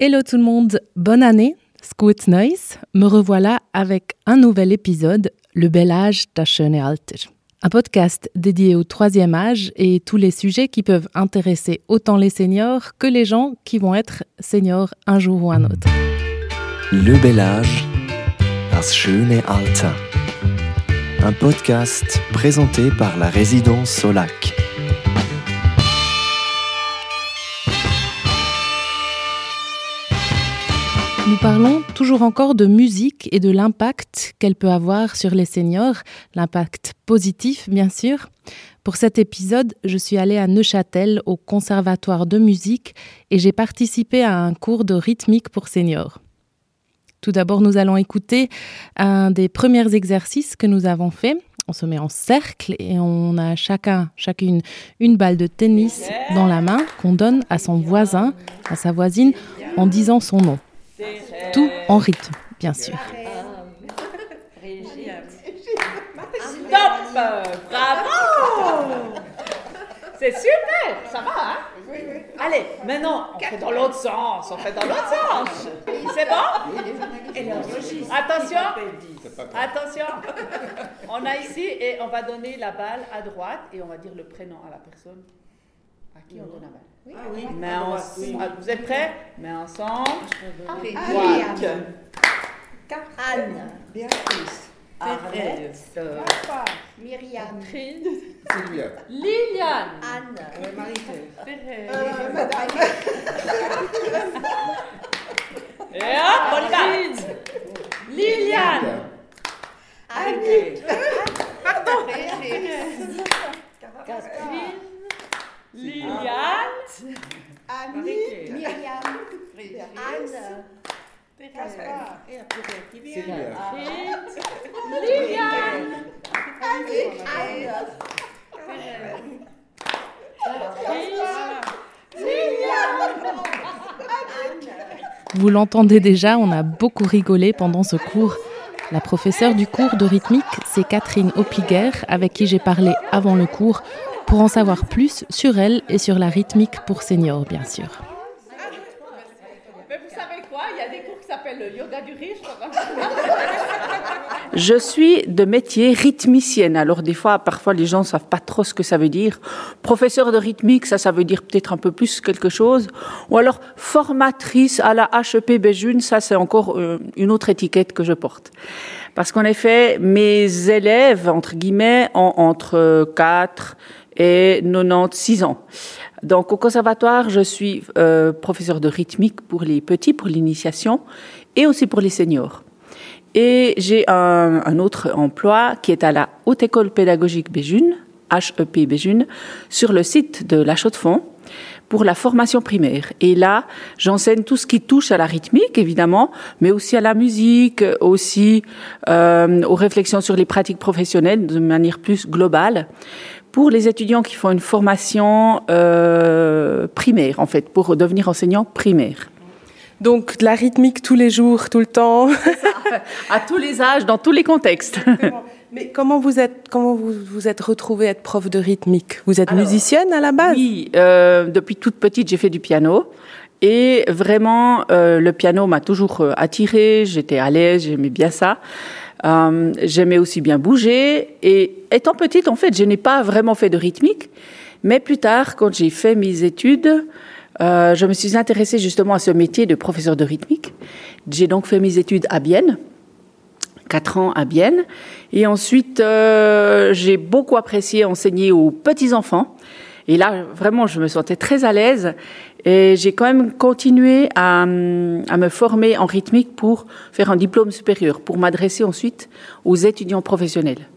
Hello tout le monde, bonne année, Scoot Noise. Me revoilà avec un nouvel épisode, Le bel âge das schöne Alter. Un podcast dédié au troisième âge et tous les sujets qui peuvent intéresser autant les seniors que les gens qui vont être seniors un jour ou un autre. Le bel âge, das schöne Alter. Un podcast présenté par la résidence Solac. Nous parlons toujours encore de musique et de l'impact qu'elle peut avoir sur les seniors, l'impact positif bien sûr. Pour cet épisode, je suis allée à Neuchâtel au Conservatoire de musique et j'ai participé à un cours de rythmique pour seniors. Tout d'abord, nous allons écouter un des premiers exercices que nous avons fait. On se met en cercle et on a chacun, chacune, une balle de tennis dans la main qu'on donne à son voisin, à sa voisine, en disant son nom. Tout en rythme, bien sûr. Stop Bravo! C'est super Ça va, hein? Allez, maintenant, on fait dans l'autre sens. On fait dans l'autre sens. C'est bon? Attention. Attention. On a ici et on va donner la balle à droite et on va dire le prénom à la personne. À qui on donne la balle? Ah oui. Mais en- ah, Vous êtes prêts? Mais ensemble. Droite. Anne, Béatrice. Arrête. Euh, Myriam, Sylvia. Liliane. Anne, Euh, Marie-Thérèse. euh, Madame, Et hop, on y va. Liliane. Annie, Catherine Liliane. Annie, Myriam, Anne, là Liliane. Annie, Anne, Vous l'entendez déjà, on a beaucoup rigolé pendant ce cours. La professeure du cours de rythmique, c'est Catherine Opliger, avec qui j'ai parlé avant le cours, pour en savoir plus sur elle et sur la rythmique pour seniors, bien sûr. Mais vous savez quoi? Il y a des cours qui s'appellent le yoga du riche. Je suis de métier rythmicienne. Alors des fois, parfois les gens savent pas trop ce que ça veut dire. Professeur de rythmique, ça, ça veut dire peut-être un peu plus quelque chose. Ou alors formatrice à la HEP Béjune, ça c'est encore euh, une autre étiquette que je porte. Parce qu'en effet, mes élèves, entre guillemets, ont entre 4 et 96 ans. Donc au conservatoire, je suis euh, professeur de rythmique pour les petits, pour l'initiation, et aussi pour les seniors. Et j'ai un, un autre emploi qui est à la Haute École Pédagogique Béjune, HEP Béjune, sur le site de La Chaux-de-Fonds pour la formation primaire. Et là, j'enseigne tout ce qui touche à la rythmique, évidemment, mais aussi à la musique, aussi euh, aux réflexions sur les pratiques professionnelles de manière plus globale, pour les étudiants qui font une formation euh, primaire, en fait, pour devenir enseignant primaire. Donc de la rythmique tous les jours, tout le temps. À tous les âges, dans tous les contextes. Mais comment vous êtes, comment vous vous êtes retrouvée être prof de rythmique? Vous êtes Alors, musicienne à la base? Oui, euh, depuis toute petite, j'ai fait du piano. Et vraiment, euh, le piano m'a toujours euh, attirée. J'étais à l'aise, j'aimais bien ça. Euh, j'aimais aussi bien bouger. Et étant petite, en fait, je n'ai pas vraiment fait de rythmique. Mais plus tard, quand j'ai fait mes études, euh, je me suis intéressée justement à ce métier de professeur de rythmique. J'ai donc fait mes études à Bienne, quatre ans à Bienne. Et ensuite, euh, j'ai beaucoup apprécié enseigner aux petits-enfants. Et là, vraiment, je me sentais très à l'aise. Et j'ai quand même continué à, à me former en rythmique pour faire un diplôme supérieur, pour m'adresser ensuite aux étudiants professionnels.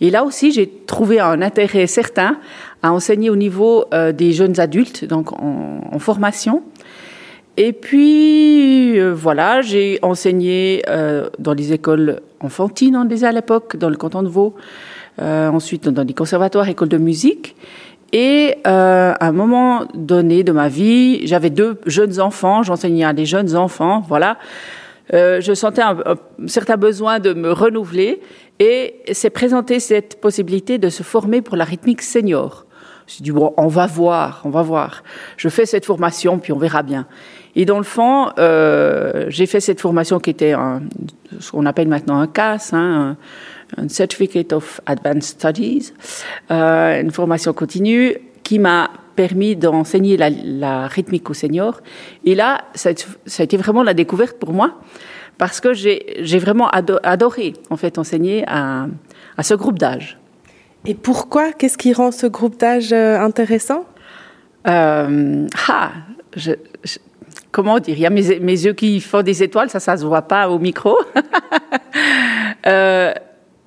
Et là aussi, j'ai trouvé un intérêt certain à enseigner au niveau euh, des jeunes adultes, donc en formation. Et puis, euh, voilà, j'ai enseigné euh, dans les écoles enfantines, on disait à l'époque, dans le canton de Vaud, euh, ensuite dans des conservatoires, écoles de musique. Et euh, à un moment donné de ma vie, j'avais deux jeunes enfants, j'enseignais à des jeunes enfants, voilà. Euh, je sentais un, un certain besoin de me renouveler et s'est présentée cette possibilité de se former pour la rythmique senior. Je dit, bon, on va voir, on va voir. Je fais cette formation, puis on verra bien. Et dans le fond, euh, j'ai fait cette formation qui était un, ce qu'on appelle maintenant un CAS, hein, un, Certificate of Advanced Studies, euh, une formation continue qui m'a permis d'enseigner la, rythmique aux seniors. Et là, ça, ça, a été vraiment la découverte pour moi, parce que j'ai vraiment adoré, en fait, enseigner à ce groupe d'âge. Et pourquoi? Qu'est-ce qui rend ce groupe d'âge euh, intéressant? Euh, ah, je, je, comment dire? Il y a mes, mes, yeux qui font des étoiles, ça, ça se voit pas au micro. euh,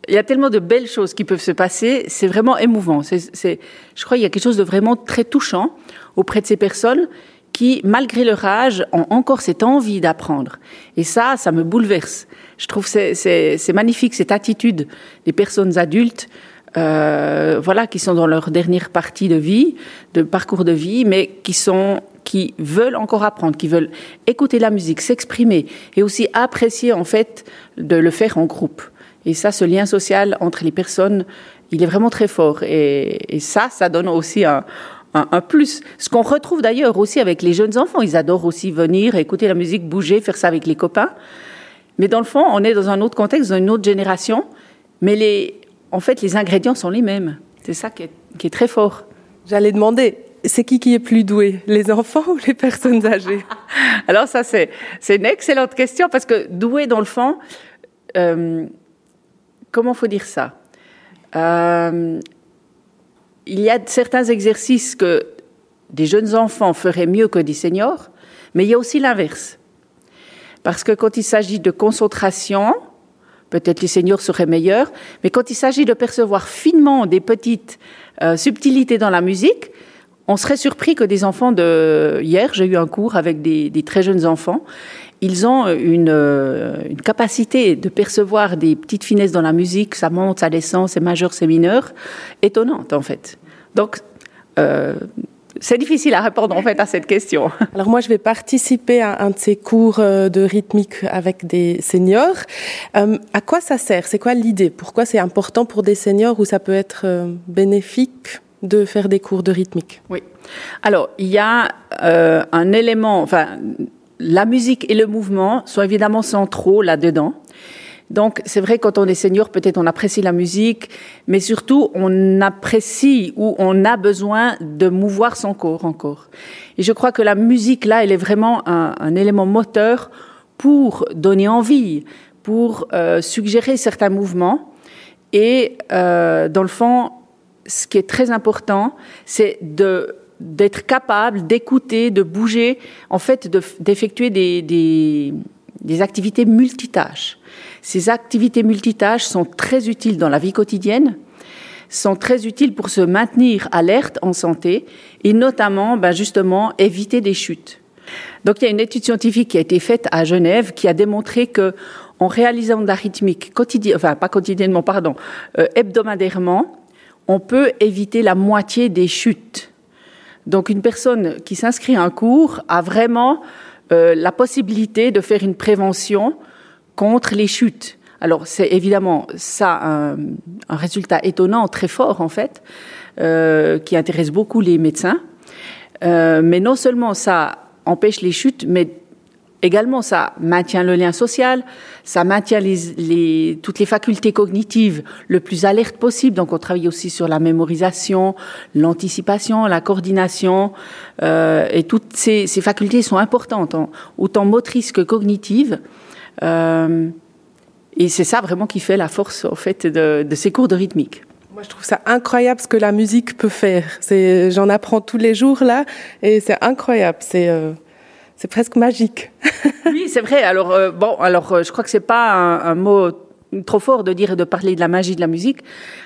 il y a tellement de belles choses qui peuvent se passer, c'est vraiment émouvant. C'est, je crois qu'il y a quelque chose de vraiment très touchant auprès de ces personnes qui, malgré leur âge, ont encore cette envie d'apprendre. Et ça, ça me bouleverse. Je trouve c'est, magnifique cette attitude des personnes adultes, euh, voilà, qui sont dans leur dernière partie de vie, de parcours de vie, mais qui sont qui veulent encore apprendre, qui veulent écouter la musique, s'exprimer et aussi apprécier en fait de le faire en groupe. Et ça, ce lien social entre les personnes, il est vraiment très fort. Et, ça, ça donne aussi un, un, un plus. Ce qu'on retrouve d'ailleurs aussi avec les jeunes enfants. Ils adorent aussi venir, écouter la musique, bouger, faire ça avec les copains. Mais dans le fond, on est dans un autre contexte, dans une autre génération. Mais les, en fait, les ingrédients sont les mêmes. C'est ça qui est, qui est très fort. J'allais demander, c'est qui qui est plus doué, les enfants ou les personnes âgées? Alors ça, c'est une excellente question parce que doué dans le fond, euh, comment faut dire ça? Euh, Il y a certains exercices que des jeunes enfants feraient mieux que des seniors, mais il y a aussi l'inverse. Parce que quand il s'agit de concentration, peut-être les seniors seraient meilleurs, mais quand il s'agit de percevoir finement des petites euh, subtilités dans la musique, on serait surpris que des enfants de hier, j'ai eu un cours avec des, des, très jeunes enfants, ils ont une, une, capacité de percevoir des petites finesses dans la musique, ça monte, ça descend, c'est majeur, c'est mineur, étonnante en fait. Donc euh, c'est difficile à répondre en fait à cette question. Alors moi, je vais participer à un de ces cours euh, de rythmique avec des seniors. Euh, à quoi ça sert? C'est quoi l'idée? Pourquoi c'est important pour des seniors ou ça peut être euh, bénéfique de faire des cours de rythmique? Oui. Alors, il y a euh, un élément, enfin, la musique et le mouvement sont évidemment centraux là-dedans. Donc, c'est vrai, quand on est senior, peut-être on apprécie la musique, mais surtout, on apprécie ou on a besoin de mouvoir son corps encore. Et je crois que la musique, là, elle est vraiment un, élément moteur pour donner envie, pour euh, suggérer certains mouvements. Et, euh, dans le fond, ce qui est très important, c'est d'être capable d'écouter, de bouger, en fait, d'effectuer des, des activités multitâches. Ces activités multitâches sont très utiles dans la vie quotidienne, sont très utiles pour se maintenir alerte en santé et notamment, ben justement, éviter des chutes. Donc, il y a une étude scientifique qui a été faite à Genève qui a démontré que, en réalisant de la rythmique quotidien, enfin pas quotidiennement, pardon, euh, hebdomadairement, on peut éviter la moitié des chutes. Donc, une personne qui s'inscrit à un cours a vraiment euh, la possibilité de faire une prévention contre les chutes. Alors c'est évidemment ça un, un, résultat étonnant, très fort en fait, euh, qui intéresse beaucoup les médecins. Euh, mais non seulement ça empêche les chutes, mais également ça maintient le lien social, ça maintient les, les, toutes les facultés cognitives le plus alertes possible. Donc on travaille aussi sur la mémorisation, l'anticipation, la coordination, euh, et toutes ces, ces, facultés sont importantes, autant motrices que cognitives. Euh, et c'est ça vraiment qui fait la force en fait de, de ces cours de rythmique. Moi, je trouve ça incroyable ce que la musique peut faire. J'en apprends tous les jours là, et c'est incroyable. C'est euh, c'est presque magique. oui, c'est vrai. Alors euh, bon, alors euh, je crois que c'est pas un, mot trop fort de dire et de parler de la magie de la musique,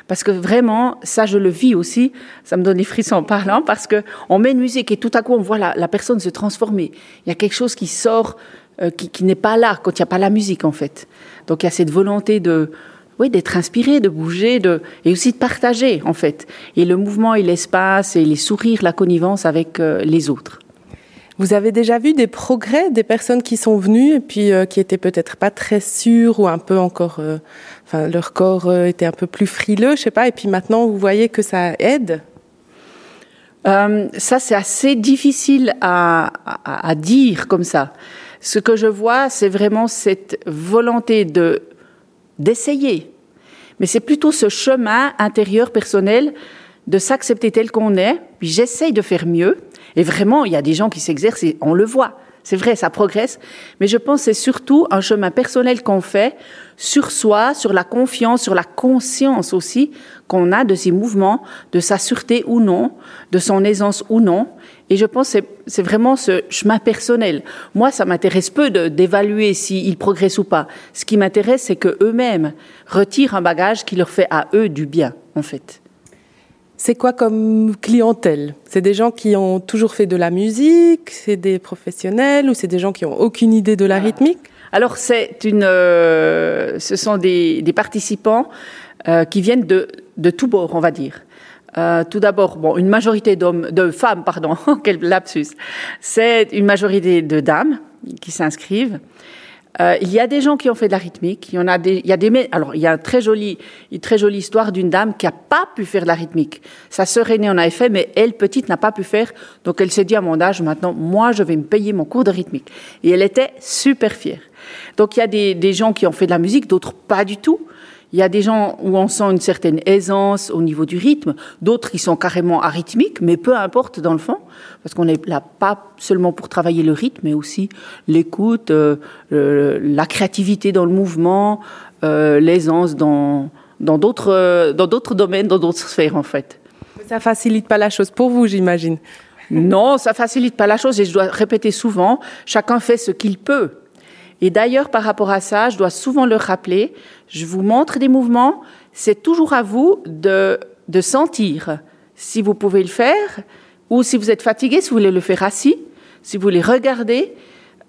parce que vraiment, ça je le vis aussi. Ça me donne des frissons en parlant, parce que on met une musique et tout à coup on voit la, personne se transformer. Il y a quelque chose qui sort, euh, qui, n'est pas là quand il n'y a pas la musique en fait. Donc il y a cette volonté de oui, d'être inspiré, de bouger, de, et aussi de partager, en fait. Et le mouvement et l'espace et les sourires, la connivence avec les autres. Vous avez déjà vu des progrès des personnes qui sont venues et puis euh, qui étaient peut-être pas très sûres ou un peu encore, euh, enfin, leur corps euh, était un peu plus frileux, je sais pas, et puis maintenant vous voyez que ça aide? Ça, c'est assez difficile à, à, à, dire comme ça. Ce que je vois, c'est vraiment cette volonté de d'essayer. Mais c'est plutôt ce chemin intérieur personnel de s'accepter tel qu'on est, puis j'essaye de faire mieux. Et vraiment, il y a des gens qui s'exercent et on le voit. C'est vrai, ça progresse. Mais je pense que c'est surtout un chemin personnel qu'on fait sur soi, sur la confiance, sur la conscience aussi qu'on a de ces mouvements, de sa sûreté ou non, de son aisance ou non. Et je pense que c'est vraiment ce chemin personnel. Moi, ça m'intéresse peu d'évaluer s'ils progressent ou pas. Ce qui m'intéresse, c'est qu'eux-mêmes retirent un bagage qui leur fait à eux du bien, en fait. C'est quoi comme clientèle? C'est des gens qui ont toujours fait de la musique, c'est des professionnels ou c'est des gens qui ont aucune idée de la rythmique? Alors c'est une, euh, ce sont des, des participants euh, qui viennent de, de tous bords, on va dire. Euh, tout d'abord, bon, une majorité d'hommes, de femmes, pardon, quel lapsus. C'est une majorité de dames qui s'inscrivent. Euh, il y a des gens qui ont fait de la rythmique. Il y en a des, il y a des, alors il y a une très jolie, une très jolie histoire d'une dame qui a pas pu faire de la rythmique. Sa sœur aînée en avait fait, mais elle petite n'a pas pu faire. Donc elle s'est dit à mon âge, maintenant, moi, je vais me payer mon cours de rythmique. Et elle était super fière. Donc il y a des, des gens qui ont fait de la musique, d'autres pas du tout. Il y a des gens où on sent une certaine aisance au niveau du rythme, d'autres qui sont carrément arythmiques, mais peu importe dans le fond, parce qu'on est là pas seulement pour travailler le rythme, mais aussi l'écoute, euh, la créativité dans le mouvement, euh, l'aisance dans dans d'autres euh, dans d'autres domaines, dans d'autres sphères en fait. Ça facilite pas la chose pour vous, j'imagine. Non, ça facilite pas la chose et je dois répéter souvent, chacun fait ce qu'il peut. Et d'ailleurs, par rapport à ça, je dois souvent le rappeler, je vous montre des mouvements, c'est toujours à vous de, de sentir si vous pouvez le faire, ou si vous êtes fatigué, si vous voulez le faire assis, si vous voulez regarder,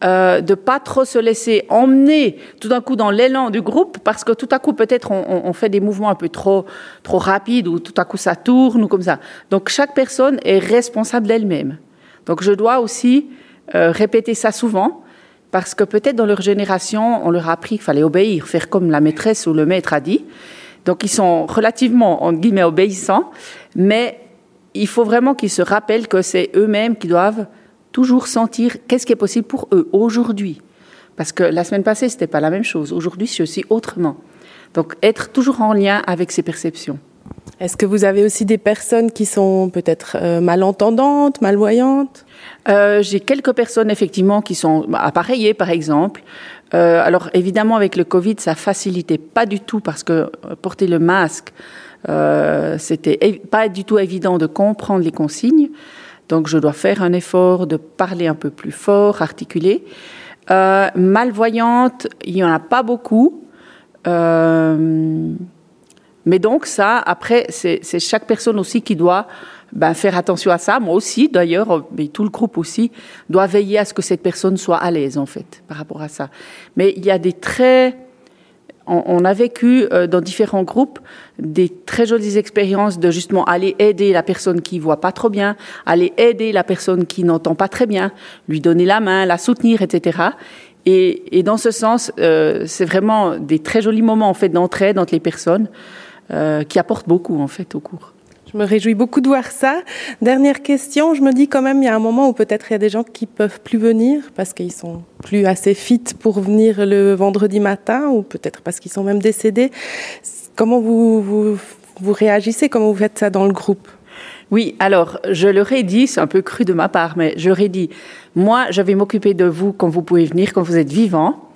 euh, de pas trop se laisser emmener tout d'un coup dans l'élan du groupe, parce que tout à coup peut-être on, on, fait des mouvements un peu trop trop rapides, ou tout à coup ça tourne ou comme ça. Donc chaque personne est responsable d'elle-même. Donc je dois aussi euh, répéter ça souvent parce que peut-être dans leur génération, on leur a appris qu'il fallait obéir, faire comme la maîtresse ou le maître a dit. Donc ils sont relativement, en guillemets, obéissants, mais il faut vraiment qu'ils se rappellent que c'est eux-mêmes qui doivent toujours sentir qu'est-ce qui est possible pour eux aujourd'hui. Parce que la semaine passée, c'était pas la même chose. Aujourd'hui, c'est aussi autrement. Donc être toujours en lien avec ces perceptions. Est-ce que vous avez aussi des personnes qui sont peut-être euh, malentendantes, malvoyantes? Euh, J'ai quelques personnes effectivement qui sont appareillées, par exemple. Euh, alors évidemment, avec le Covid, ça facilitait pas du tout parce que porter le masque, c'était pas du tout évident de comprendre les consignes. Donc je dois faire un effort de parler un peu plus fort, articuler. Malvoyante, il y en a pas beaucoup. Mais donc ça, après, c'est chaque personne aussi qui doit ben, faire attention à ça. Moi aussi, d'ailleurs, mais tout le groupe aussi doit veiller à ce que cette personne soit à l'aise, en fait, par rapport à ça. Mais il y a des très... On, a vécu euh, dans différents groupes des très jolies expériences de justement aller aider la personne qui voit pas trop bien, aller aider la personne qui n'entend pas très bien, lui donner la main, la soutenir, etc. Et, et dans ce sens, euh, c'est vraiment des très jolis moments en fait d'entraide entre les personnes euh, qui apportent beaucoup en fait au cours. Je me réjouis beaucoup de voir ça. Dernière question, je me dis quand même, il y a un moment où peut-être il y a des gens qui peuvent plus venir parce qu'ils sont plus assez fit pour venir le vendredi matin ou peut-être parce qu'ils sont même décédés. Comment vous, vous, vous réagissez? Comment vous faites ça dans le groupe? Oui, alors je leur ai dit, c'est un peu cru de ma part, mais je leur ai dit, moi je vais m'occuper de vous quand vous pouvez venir, quand vous êtes vivant.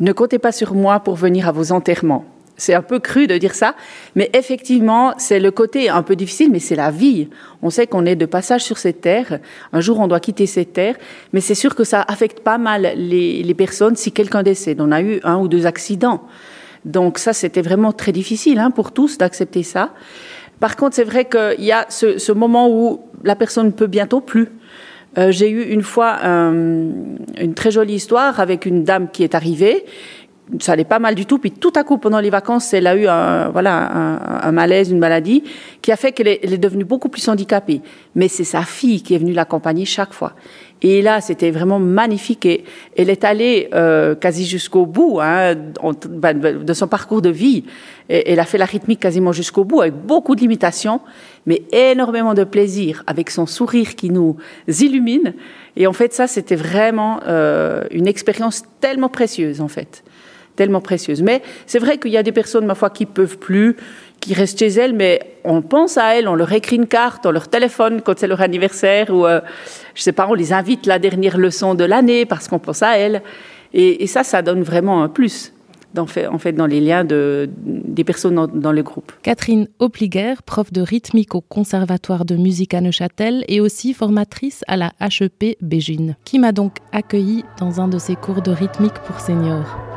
Ne comptez pas sur moi pour venir à vos enterrements. C'est un peu cru de dire ça, mais effectivement, c'est le côté un peu difficile, mais c'est la vie. On sait qu'on est de passage sur cette terre. Un jour, on doit quitter cette terre, mais c'est sûr que ça affecte pas mal les, personnes si quelqu'un décède. On a eu un ou deux accidents. Donc ça, c'était vraiment très difficile hein, pour tous d'accepter ça. Par contre, c'est vrai qu'il y a ce, ce, moment où la personne ne peut bientôt plus. Euh, J'ai eu une fois un, une très jolie histoire avec une dame qui est arrivée ça allait pas mal du tout. Puis tout à coup, pendant les vacances, elle a eu un, voilà, un, un malaise, une maladie, qui a fait qu'elle est, est devenue beaucoup plus handicapée. Mais c'est sa fille qui est venue l'accompagner chaque fois. Et là, c'était vraiment magnifique. Et elle est allée euh, quasi jusqu'au bout hein, en- ben, de son parcours de vie. Et elle a fait la rythmique quasiment jusqu'au bout, avec beaucoup de limitations, mais énormément de plaisir, avec son sourire qui nous illumine. Et en fait, ça, c'était vraiment euh, une expérience tellement précieuse, en fait. Tellement précieuse. Mais c'est vrai qu'il y a des personnes, ma foi, qui peuvent plus, qui restent chez elles, mais on pense à elles, on leur écrit une carte, on leur téléphone quand c'est leur anniversaire, ou euh, je sais pas, on les invite la dernière leçon de l'année parce qu'on pense à elles. Et, ça, ça donne vraiment un plus, dans, en fait, dans les liens de, des personnes dans, dans le groupe. Catherine Opliger, prof de rythmique au Conservatoire de musique à Neuchâtel et aussi formatrice à la HEP Bégine, qui m'a donc accueillie dans un de ses cours de rythmique pour seniors.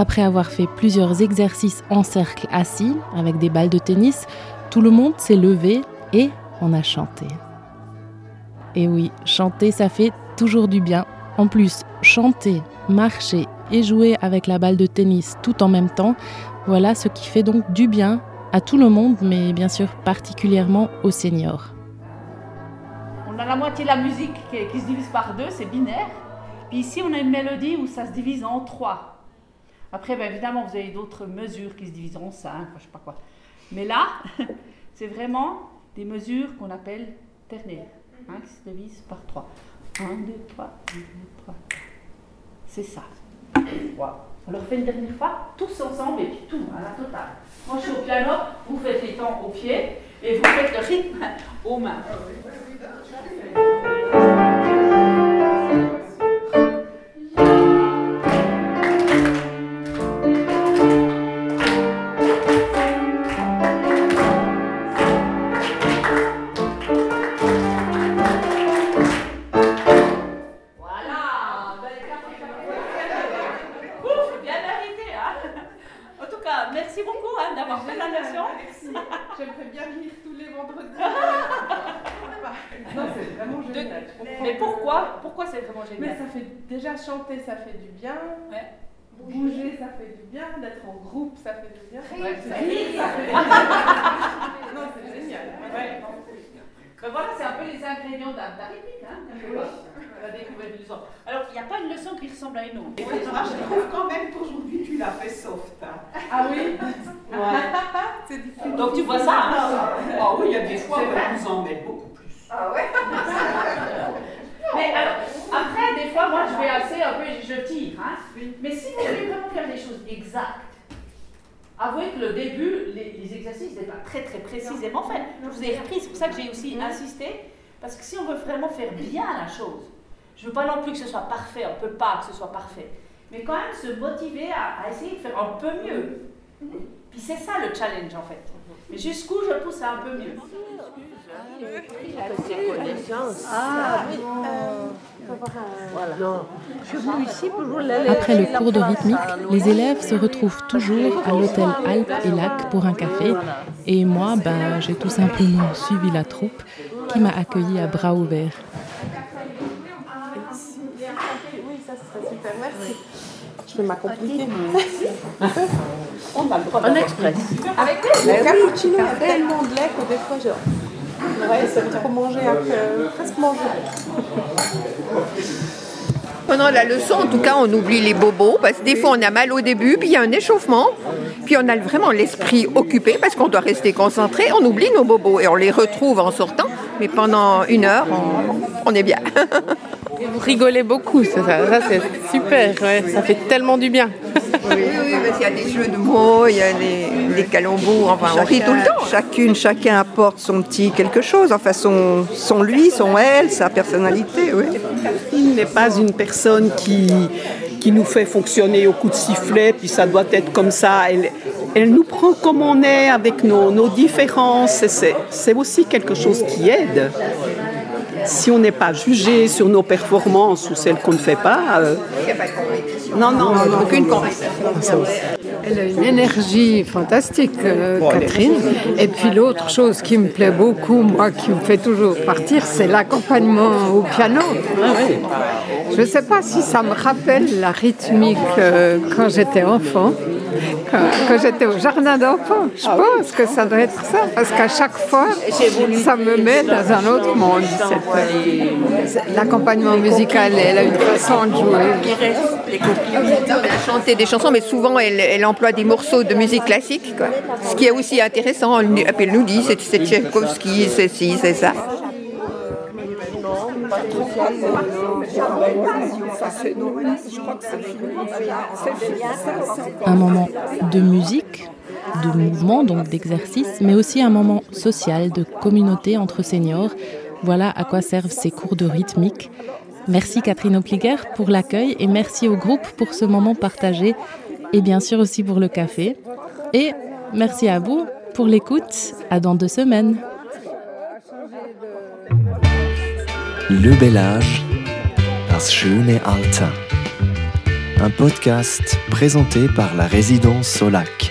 Après avoir fait plusieurs exercices en cercle assis avec des balles de tennis, tout le monde s'est levé et on a chanté. Et oui, chanter, ça fait toujours du bien. En plus, chanter, marcher et jouer avec la balle de tennis tout en même temps, voilà ce qui fait donc du bien à tout le monde, mais bien sûr particulièrement aux seniors. On a la moitié de la musique qui, se divise par deux, c'est binaire. Puis ici, on a une mélodie où ça se divise en trois. Après, ben, évidemment, vous avez d'autres mesures qui se divisent en cinq, enfin, je sais pas quoi. Mais là, c'est vraiment des mesures qu'on appelle ternaires, hein, qui se divisent par trois. Un, deux, trois, un, deux, trois. C'est ça. Voilà. On le refait une dernière fois, tous ensemble, et puis tout, à la totale. Moi, je suis au piano, vous faites les temps au pied, et vous faites le rythme aux mains. Leçon. J'aimerais bien venir tous les vendredis. non, c'est vraiment génial. Mais pourquoi? Pourquoi c'est vraiment Mais génial ça fait déjà chanter, ça fait du bien. Ouais. Bouger, ça fait du bien. D'être en groupe, ça fait du bien. Ouais, ça non, c'est génial. Ouais. Ben voilà, c'est un peu les ingrédients d'un hein Alors, il n'y a pas une leçon qui ressemble à une autre. Moi, je trouve quand même qu'aujourd'hui, tu l'as fait soft. hein. Ah oui? Ouais. C'est difficile. Donc, tu vois ça? Hein Ah oui, il y a des fois où on nous en met beaucoup plus. Mais alors, après, des fois, moi, je vais assez un peu, je tire. Hein Mais si vous voulez vraiment faire des choses exactes, avouez que le début, les, les exercices n'étaient pas très, très précisément faits. Je vous ai repris, c'est pour ça que j'ai aussi insisté. Parce que si on veut vraiment faire bien la chose, je veux pas non plus que ce soit parfait, on peut pas que ce soit parfait. Mais quand même se motiver à, à essayer de faire un peu mieux. Puis c'est ça le challenge en fait. Mais jusqu'où je pousse à un peu mieux? Après le cours de rythmique, les élèves se retrouvent toujours à l'hôtel Alpes et Lac pour un café. Et moi, ben, j'ai tout simplement suivi la troupe qui m'a accueilli à bras ouverts. Je vais m'accomplir. Un express. Le cappuccino, il y a tellement de lait que des fois, genre. Ouais, c'est trop manger après, presque manger. Pendant la leçon, en tout cas, on oublie les bobos parce que des fois on a mal au début, puis il y a un échauffement, puis on a vraiment l'esprit occupé parce qu'on doit rester concentré. On oublie nos bobos et on les retrouve en sortant, mais pendant une heure, on, on est bien. Vous rigolez beaucoup, ça, ça, ça, c'est super, ouais, ça fait tellement du bien. Oui, oui, parce qu'il y a des jeux de mots, il y a des, des calembours, enfin on rit tout le temps. Chacune, chacun apporte son petit quelque chose, enfin son, son lui, son elle, sa personnalité, oui. N'est pas une personne qui, qui nous fait fonctionner au coup de sifflet, puis ça doit être comme ça. Elle, elle nous prend comme on est avec nos, nos différences. c'est- aussi quelque chose qui aide. Si on n'est pas jugé sur nos performances ou celles qu'on ne fait pas. euh, non, non, aucune compétence. Elle a une énergie fantastique, euh, Catherine. Et puis l'autre chose qui me plaît beaucoup, moi, qui me fait toujours partir, c'est l'accompagnement au piano. Je ne sais pas si ça me rappelle la rythmique euh, quand j'étais enfant, quand, quand j'étais au jardin d'enfants. Je pense que ça doit être ça, parce qu'à chaque fois, ça me met dans un autre monde. euh, L'accompagnement musical, elle a une façon de jouer. Elle a chanté des chansons, mais souvent elle, elle emploie des morceaux de musique classique. quoi. Ce qui est aussi intéressant, elle, nous- dit c'est c'est Tchaïkovski, c'est ci, c'est ça. Un moment de musique, de mouvement, donc d'exercice, mais aussi un moment social, de communauté entre seniors. Voilà à quoi servent ces cours de rythmique. Merci Catherine Opliger pour l'accueil et merci au groupe pour ce moment partagé et bien sûr aussi pour le café. Et merci à vous pour l'écoute. À dans deux semaines. Le bel âge, das schöne. Un podcast présenté par la résidence Solac.